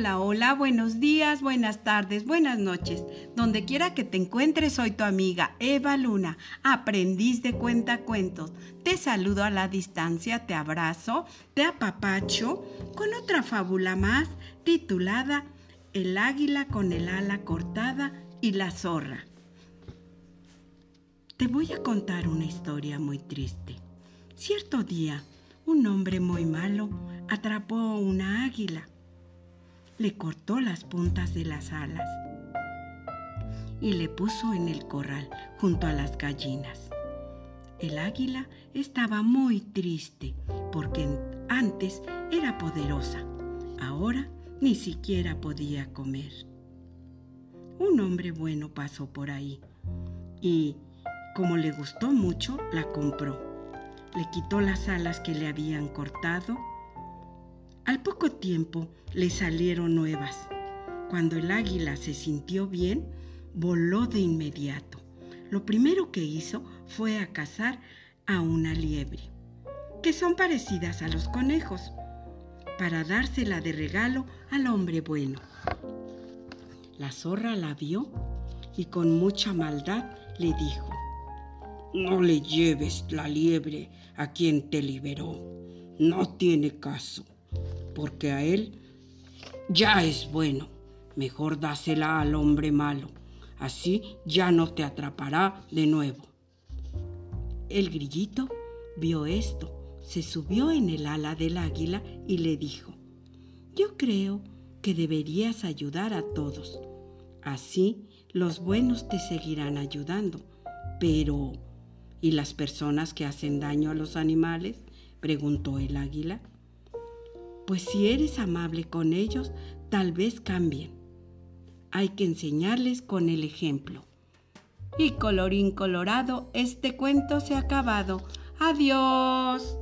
Hola, hola, buenos días, buenas tardes, buenas noches. Donde quiera que te encuentres, soy tu amiga Eva Luna, aprendiz de cuentacuentos. Te saludo a la distancia, te abrazo, te apapacho con otra fábula más titulada El águila con el ala cortada y la zorra. Te voy a contar una historia muy triste. Cierto día, un hombre muy malo atrapó una águila le cortó las puntas de las alas y le puso en el corral junto a las gallinas. El águila estaba muy triste porque antes era poderosa, ahora ni siquiera podía comer. Un hombre bueno pasó por ahí y, como le gustó mucho, la compró. Le quitó las alas que le habían cortado al poco tiempo le salieron nuevas. Cuando el águila se sintió bien, voló de inmediato. Lo primero que hizo fue a cazar a una liebre, que son parecidas a los conejos, para dársela de regalo al hombre bueno. La zorra la vio y con mucha maldad le dijo, No le lleves la liebre a quien te liberó, no tiene caso porque a él ya es bueno. Mejor dásela al hombre malo, así ya no te atrapará de nuevo. El grillito vio esto, se subió en el ala del águila y le dijo, yo creo que deberías ayudar a todos. Así los buenos te seguirán ayudando. Pero, ¿y las personas que hacen daño a los animales? preguntó el águila pues si eres amable con ellos, tal vez cambien. Hay que enseñarles con el ejemplo. Y colorín colorado, este cuento se ha acabado. Adiós.